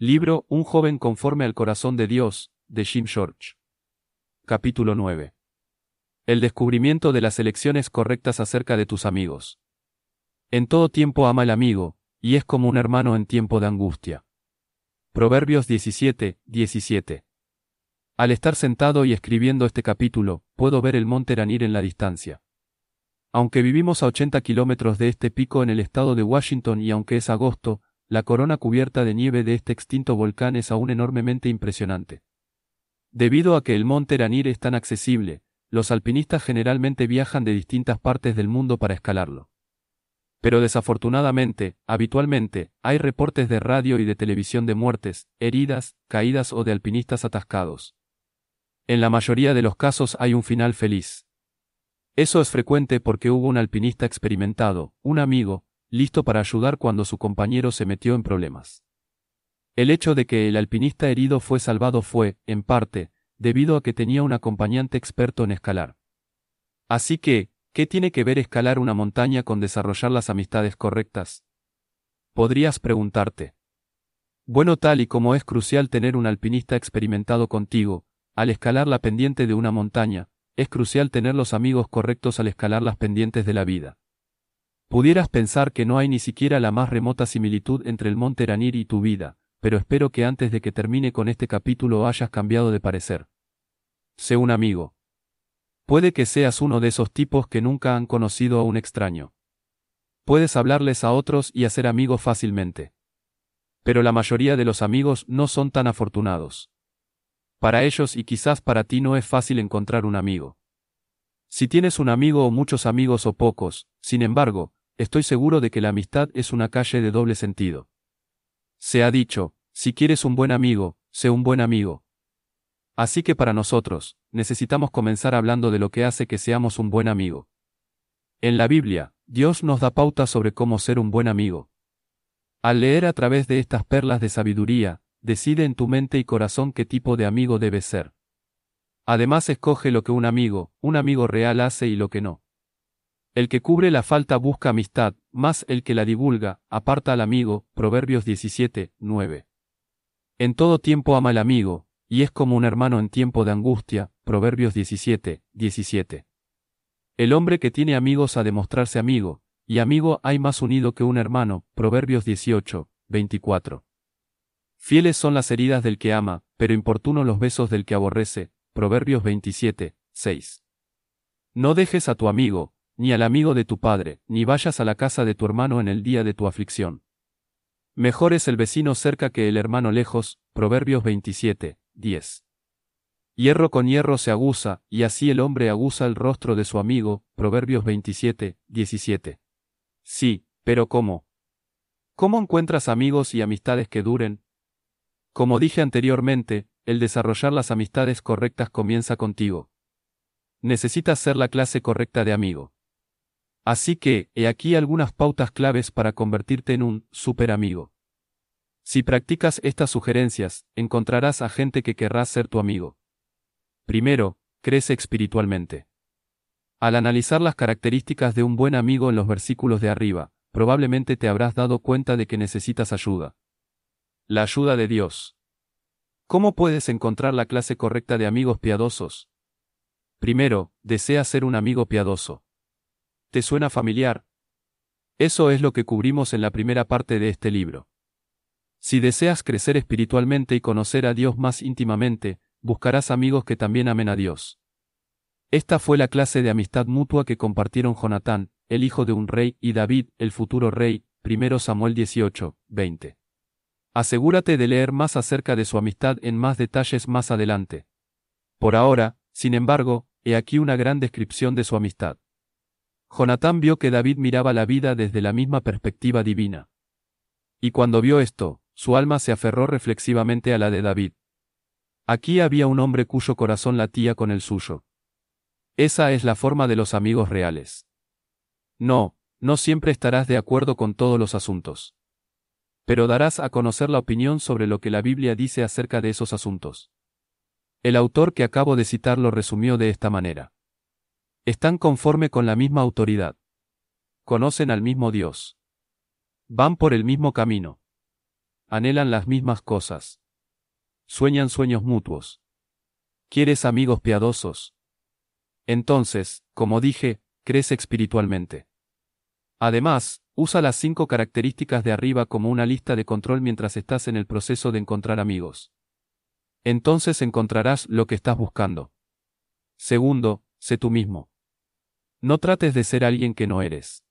Libro Un joven conforme al corazón de Dios, de Jim George. Capítulo 9. El descubrimiento de las elecciones correctas acerca de tus amigos. En todo tiempo ama el amigo, y es como un hermano en tiempo de angustia. Proverbios 17, 17. Al estar sentado y escribiendo este capítulo, puedo ver el monte Ranir en la distancia. Aunque vivimos a 80 kilómetros de este pico en el estado de Washington y aunque es agosto, la corona cubierta de nieve de este extinto volcán es aún enormemente impresionante. Debido a que el monte Ranir es tan accesible, los alpinistas generalmente viajan de distintas partes del mundo para escalarlo. Pero desafortunadamente, habitualmente, hay reportes de radio y de televisión de muertes, heridas, caídas o de alpinistas atascados. En la mayoría de los casos hay un final feliz. Eso es frecuente porque hubo un alpinista experimentado, un amigo, listo para ayudar cuando su compañero se metió en problemas. El hecho de que el alpinista herido fue salvado fue, en parte, debido a que tenía un acompañante experto en escalar. Así que, ¿qué tiene que ver escalar una montaña con desarrollar las amistades correctas? Podrías preguntarte. Bueno, tal y como es crucial tener un alpinista experimentado contigo, al escalar la pendiente de una montaña, es crucial tener los amigos correctos al escalar las pendientes de la vida. Pudieras pensar que no hay ni siquiera la más remota similitud entre el monte Ranir y tu vida, pero espero que antes de que termine con este capítulo hayas cambiado de parecer. Sé un amigo. Puede que seas uno de esos tipos que nunca han conocido a un extraño. Puedes hablarles a otros y hacer amigos fácilmente. Pero la mayoría de los amigos no son tan afortunados. Para ellos y quizás para ti no es fácil encontrar un amigo. Si tienes un amigo o muchos amigos o pocos, sin embargo, Estoy seguro de que la amistad es una calle de doble sentido. Se ha dicho, si quieres un buen amigo, sé un buen amigo. Así que para nosotros, necesitamos comenzar hablando de lo que hace que seamos un buen amigo. En la Biblia, Dios nos da pautas sobre cómo ser un buen amigo. Al leer a través de estas perlas de sabiduría, decide en tu mente y corazón qué tipo de amigo debes ser. Además escoge lo que un amigo, un amigo real hace y lo que no. El que cubre la falta busca amistad, más el que la divulga, aparta al amigo. Proverbios 17, 9. En todo tiempo ama el amigo, y es como un hermano en tiempo de angustia. Proverbios 17, 17. El hombre que tiene amigos ha de mostrarse amigo, y amigo hay más unido que un hermano. Proverbios 18, 24. Fieles son las heridas del que ama, pero importuno los besos del que aborrece. Proverbios 27, 6. No dejes a tu amigo, ni al amigo de tu padre, ni vayas a la casa de tu hermano en el día de tu aflicción. Mejor es el vecino cerca que el hermano lejos, Proverbios 27, 10. Hierro con hierro se aguza, y así el hombre aguza el rostro de su amigo, Proverbios 27, 17. Sí, pero ¿cómo? ¿Cómo encuentras amigos y amistades que duren? Como dije anteriormente, el desarrollar las amistades correctas comienza contigo. Necesitas ser la clase correcta de amigo. Así que, he aquí algunas pautas claves para convertirte en un super amigo. Si practicas estas sugerencias, encontrarás a gente que querrá ser tu amigo. Primero, crece espiritualmente. Al analizar las características de un buen amigo en los versículos de arriba, probablemente te habrás dado cuenta de que necesitas ayuda. La ayuda de Dios. ¿Cómo puedes encontrar la clase correcta de amigos piadosos? Primero, desea ser un amigo piadoso. ¿Te suena familiar? Eso es lo que cubrimos en la primera parte de este libro. Si deseas crecer espiritualmente y conocer a Dios más íntimamente, buscarás amigos que también amen a Dios. Esta fue la clase de amistad mutua que compartieron Jonatán, el hijo de un rey, y David, el futuro rey, 1 Samuel 18, 20. Asegúrate de leer más acerca de su amistad en más detalles más adelante. Por ahora, sin embargo, he aquí una gran descripción de su amistad. Jonatán vio que David miraba la vida desde la misma perspectiva divina. Y cuando vio esto, su alma se aferró reflexivamente a la de David. Aquí había un hombre cuyo corazón latía con el suyo. Esa es la forma de los amigos reales. No, no siempre estarás de acuerdo con todos los asuntos. Pero darás a conocer la opinión sobre lo que la Biblia dice acerca de esos asuntos. El autor que acabo de citar lo resumió de esta manera. Están conforme con la misma autoridad. Conocen al mismo Dios. Van por el mismo camino. anhelan las mismas cosas. Sueñan sueños mutuos. ¿Quieres amigos piadosos? Entonces, como dije, crece espiritualmente. Además, usa las cinco características de arriba como una lista de control mientras estás en el proceso de encontrar amigos. Entonces encontrarás lo que estás buscando. Segundo, sé tú mismo. No trates de ser alguien que no eres.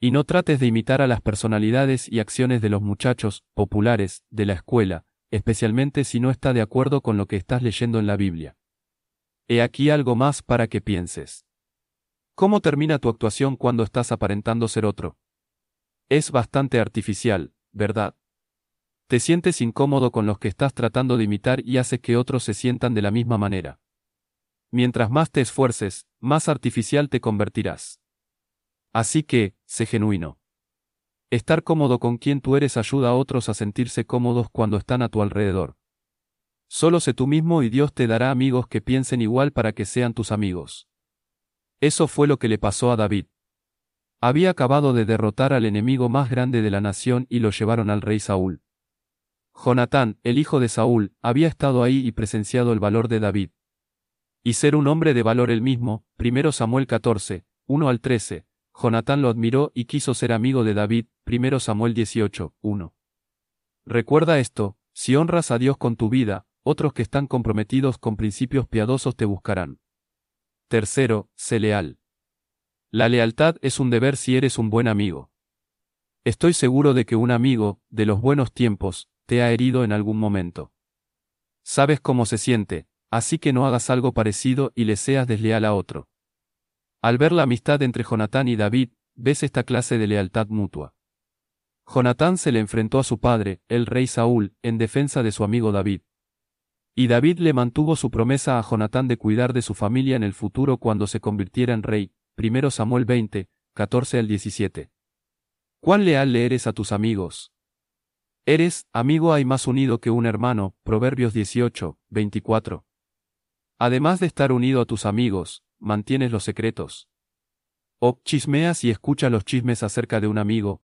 Y no trates de imitar a las personalidades y acciones de los muchachos populares de la escuela, especialmente si no está de acuerdo con lo que estás leyendo en la Biblia. He aquí algo más para que pienses. ¿Cómo termina tu actuación cuando estás aparentando ser otro? Es bastante artificial, ¿verdad? Te sientes incómodo con los que estás tratando de imitar y haces que otros se sientan de la misma manera. Mientras más te esfuerces, más artificial te convertirás. Así que, sé genuino. Estar cómodo con quien tú eres ayuda a otros a sentirse cómodos cuando están a tu alrededor. Solo sé tú mismo y Dios te dará amigos que piensen igual para que sean tus amigos. Eso fue lo que le pasó a David. Había acabado de derrotar al enemigo más grande de la nación y lo llevaron al rey Saúl. Jonatán, el hijo de Saúl, había estado ahí y presenciado el valor de David. Y ser un hombre de valor él mismo, primero Samuel 14, 1 al 13, Jonatán lo admiró y quiso ser amigo de David, primero Samuel 18, 1. Recuerda esto, si honras a Dios con tu vida, otros que están comprometidos con principios piadosos te buscarán. Tercero, sé leal. La lealtad es un deber si eres un buen amigo. Estoy seguro de que un amigo, de los buenos tiempos, te ha herido en algún momento. Sabes cómo se siente, así que no hagas algo parecido y le seas desleal a otro. Al ver la amistad entre Jonatán y David, ves esta clase de lealtad mutua. Jonatán se le enfrentó a su padre, el rey Saúl, en defensa de su amigo David. Y David le mantuvo su promesa a Jonatán de cuidar de su familia en el futuro cuando se convirtiera en rey. 1 Samuel 20, 14 al 17. ¿Cuán leal le eres a tus amigos? Eres, amigo hay más unido que un hermano. Proverbios 18, 24. Además de estar unido a tus amigos, mantienes los secretos. O chismeas y escucha los chismes acerca de un amigo.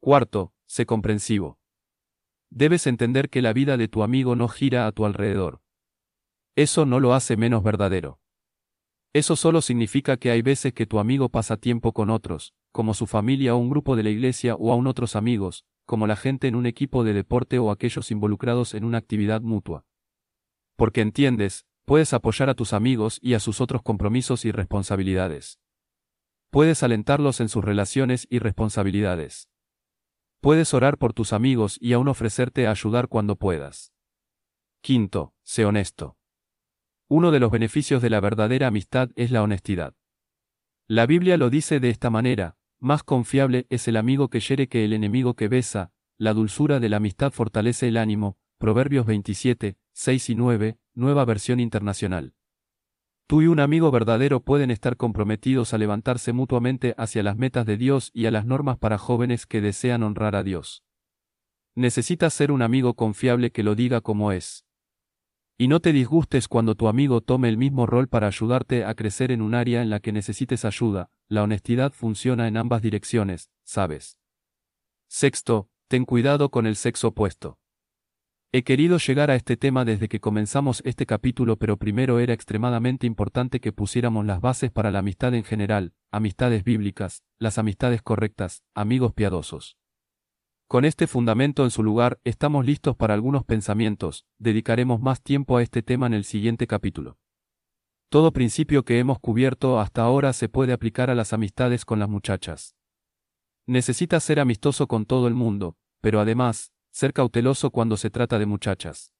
Cuarto, sé comprensivo. Debes entender que la vida de tu amigo no gira a tu alrededor. Eso no lo hace menos verdadero. Eso solo significa que hay veces que tu amigo pasa tiempo con otros, como su familia o un grupo de la iglesia o aún otros amigos, como la gente en un equipo de deporte o aquellos involucrados en una actividad mutua. Porque entiendes, puedes apoyar a tus amigos y a sus otros compromisos y responsabilidades. Puedes alentarlos en sus relaciones y responsabilidades. Puedes orar por tus amigos y aún ofrecerte a ayudar cuando puedas. Quinto, sé honesto. Uno de los beneficios de la verdadera amistad es la honestidad. La Biblia lo dice de esta manera, más confiable es el amigo que hiere que el enemigo que besa, la dulzura de la amistad fortalece el ánimo, Proverbios 27, 6 y 9, nueva versión internacional. Tú y un amigo verdadero pueden estar comprometidos a levantarse mutuamente hacia las metas de Dios y a las normas para jóvenes que desean honrar a Dios. Necesitas ser un amigo confiable que lo diga como es. Y no te disgustes cuando tu amigo tome el mismo rol para ayudarte a crecer en un área en la que necesites ayuda, la honestidad funciona en ambas direcciones, ¿sabes? Sexto, ten cuidado con el sexo opuesto. He querido llegar a este tema desde que comenzamos este capítulo, pero primero era extremadamente importante que pusiéramos las bases para la amistad en general, amistades bíblicas, las amistades correctas, amigos piadosos. Con este fundamento en su lugar, estamos listos para algunos pensamientos, dedicaremos más tiempo a este tema en el siguiente capítulo. Todo principio que hemos cubierto hasta ahora se puede aplicar a las amistades con las muchachas. Necesitas ser amistoso con todo el mundo, pero además, ser cauteloso cuando se trata de muchachas.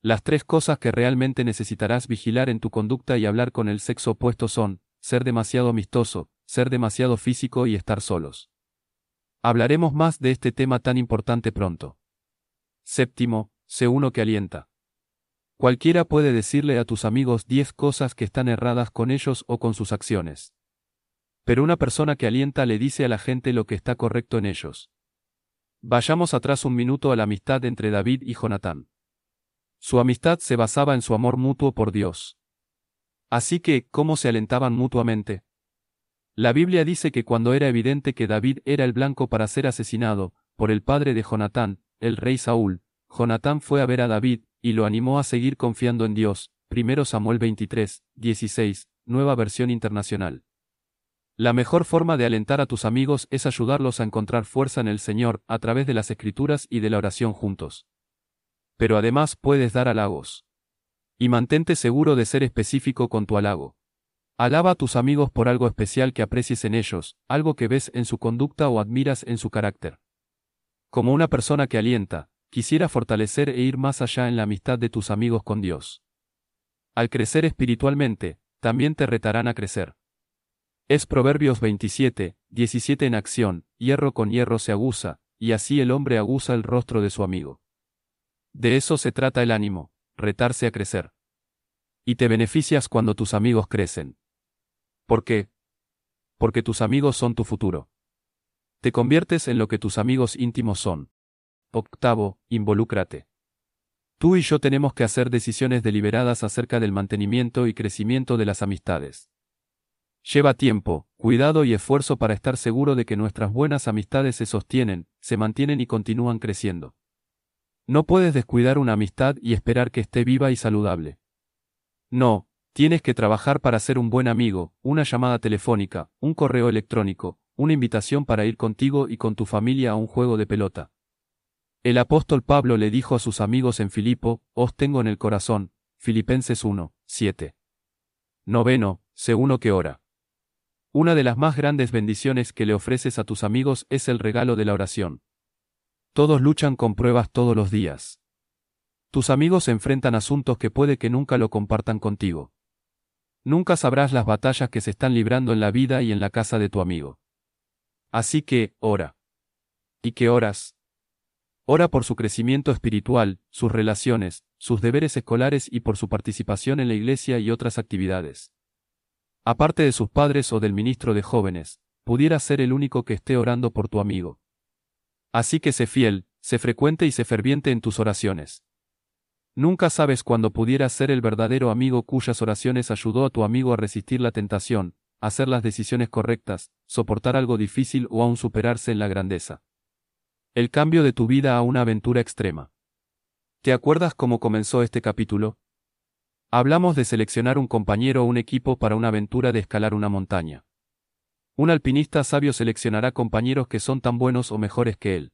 Las tres cosas que realmente necesitarás vigilar en tu conducta y hablar con el sexo opuesto son, ser demasiado amistoso, ser demasiado físico y estar solos. Hablaremos más de este tema tan importante pronto. Séptimo, sé uno que alienta. Cualquiera puede decirle a tus amigos diez cosas que están erradas con ellos o con sus acciones. Pero una persona que alienta le dice a la gente lo que está correcto en ellos. Vayamos atrás un minuto a la amistad entre David y Jonatán. Su amistad se basaba en su amor mutuo por Dios. Así que, ¿cómo se alentaban mutuamente? La Biblia dice que cuando era evidente que David era el blanco para ser asesinado, por el padre de Jonatán, el rey Saúl, Jonatán fue a ver a David, y lo animó a seguir confiando en Dios. 1 Samuel 23, 16, nueva versión internacional. La mejor forma de alentar a tus amigos es ayudarlos a encontrar fuerza en el Señor a través de las escrituras y de la oración juntos. Pero además puedes dar halagos. Y mantente seguro de ser específico con tu halago. Alaba a tus amigos por algo especial que aprecies en ellos, algo que ves en su conducta o admiras en su carácter. Como una persona que alienta, quisiera fortalecer e ir más allá en la amistad de tus amigos con Dios. Al crecer espiritualmente, también te retarán a crecer. Es Proverbios 27, 17 en acción, hierro con hierro se aguza, y así el hombre aguza el rostro de su amigo. De eso se trata el ánimo, retarse a crecer. Y te beneficias cuando tus amigos crecen. ¿Por qué? Porque tus amigos son tu futuro. Te conviertes en lo que tus amigos íntimos son. Octavo, involúcrate. Tú y yo tenemos que hacer decisiones deliberadas acerca del mantenimiento y crecimiento de las amistades. Lleva tiempo, cuidado y esfuerzo para estar seguro de que nuestras buenas amistades se sostienen, se mantienen y continúan creciendo. No puedes descuidar una amistad y esperar que esté viva y saludable. No, Tienes que trabajar para ser un buen amigo, una llamada telefónica, un correo electrónico, una invitación para ir contigo y con tu familia a un juego de pelota. El apóstol Pablo le dijo a sus amigos en Filipo, Os tengo en el corazón, Filipenses 1, 7. Noveno, sé uno que ora. Una de las más grandes bendiciones que le ofreces a tus amigos es el regalo de la oración. Todos luchan con pruebas todos los días. Tus amigos enfrentan asuntos que puede que nunca lo compartan contigo. Nunca sabrás las batallas que se están librando en la vida y en la casa de tu amigo. Así que, ora. ¿Y qué oras? Ora por su crecimiento espiritual, sus relaciones, sus deberes escolares y por su participación en la iglesia y otras actividades. Aparte de sus padres o del ministro de jóvenes, pudiera ser el único que esté orando por tu amigo. Así que sé fiel, sé frecuente y sé ferviente en tus oraciones. Nunca sabes cuándo pudieras ser el verdadero amigo cuyas oraciones ayudó a tu amigo a resistir la tentación, hacer las decisiones correctas, soportar algo difícil o aún superarse en la grandeza. El cambio de tu vida a una aventura extrema. ¿Te acuerdas cómo comenzó este capítulo? Hablamos de seleccionar un compañero o un equipo para una aventura de escalar una montaña. Un alpinista sabio seleccionará compañeros que son tan buenos o mejores que él.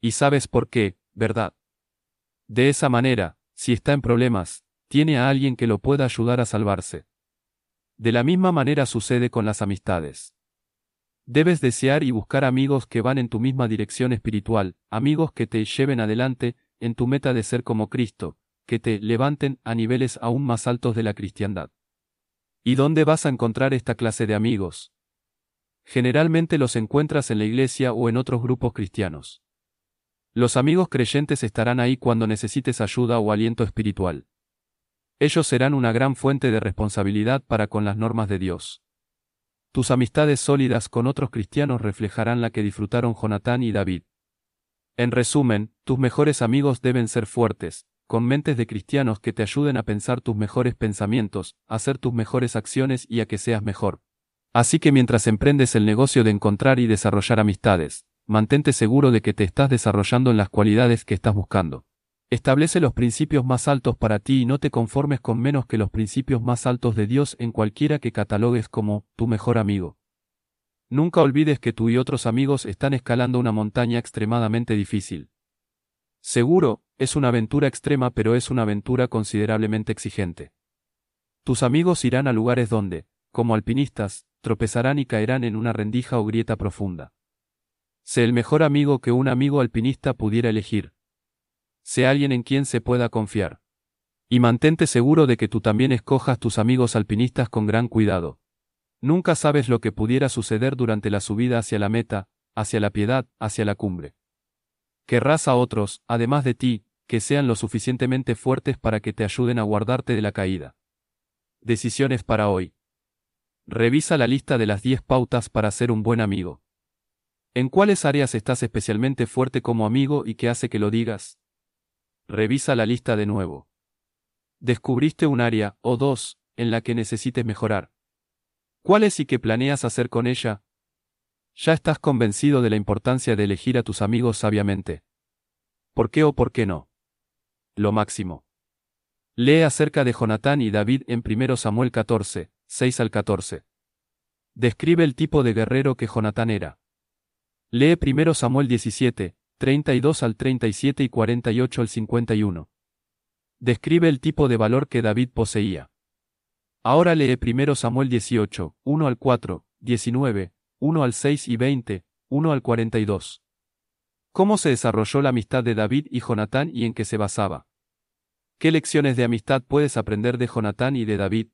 Y sabes por qué, ¿verdad? De esa manera, si está en problemas, tiene a alguien que lo pueda ayudar a salvarse. De la misma manera sucede con las amistades. Debes desear y buscar amigos que van en tu misma dirección espiritual, amigos que te lleven adelante en tu meta de ser como Cristo, que te levanten a niveles aún más altos de la cristiandad. ¿Y dónde vas a encontrar esta clase de amigos? Generalmente los encuentras en la iglesia o en otros grupos cristianos. Los amigos creyentes estarán ahí cuando necesites ayuda o aliento espiritual. Ellos serán una gran fuente de responsabilidad para con las normas de Dios. Tus amistades sólidas con otros cristianos reflejarán la que disfrutaron Jonatán y David. En resumen, tus mejores amigos deben ser fuertes, con mentes de cristianos que te ayuden a pensar tus mejores pensamientos, a hacer tus mejores acciones y a que seas mejor. Así que mientras emprendes el negocio de encontrar y desarrollar amistades, mantente seguro de que te estás desarrollando en las cualidades que estás buscando. Establece los principios más altos para ti y no te conformes con menos que los principios más altos de Dios en cualquiera que catalogues como tu mejor amigo. Nunca olvides que tú y otros amigos están escalando una montaña extremadamente difícil. Seguro, es una aventura extrema pero es una aventura considerablemente exigente. Tus amigos irán a lugares donde, como alpinistas, tropezarán y caerán en una rendija o grieta profunda. Sé el mejor amigo que un amigo alpinista pudiera elegir. Sé alguien en quien se pueda confiar. Y mantente seguro de que tú también escojas tus amigos alpinistas con gran cuidado. Nunca sabes lo que pudiera suceder durante la subida hacia la meta, hacia la piedad, hacia la cumbre. Querrás a otros, además de ti, que sean lo suficientemente fuertes para que te ayuden a guardarte de la caída. Decisiones para hoy. Revisa la lista de las 10 pautas para ser un buen amigo. ¿En cuáles áreas estás especialmente fuerte como amigo y qué hace que lo digas? Revisa la lista de nuevo. Descubriste un área, o dos, en la que necesites mejorar. ¿Cuál es y qué planeas hacer con ella? Ya estás convencido de la importancia de elegir a tus amigos sabiamente. ¿Por qué o por qué no? Lo máximo. Lee acerca de Jonatán y David en 1 Samuel 14, 6 al 14. Describe el tipo de guerrero que Jonatán era. Lee 1 Samuel 17, 32 al 37 y 48 al 51. Describe el tipo de valor que David poseía. Ahora lee 1 Samuel 18, 1 al 4, 19, 1 al 6 y 20, 1 al 42. ¿Cómo se desarrolló la amistad de David y Jonatán y en qué se basaba? ¿Qué lecciones de amistad puedes aprender de Jonatán y de David?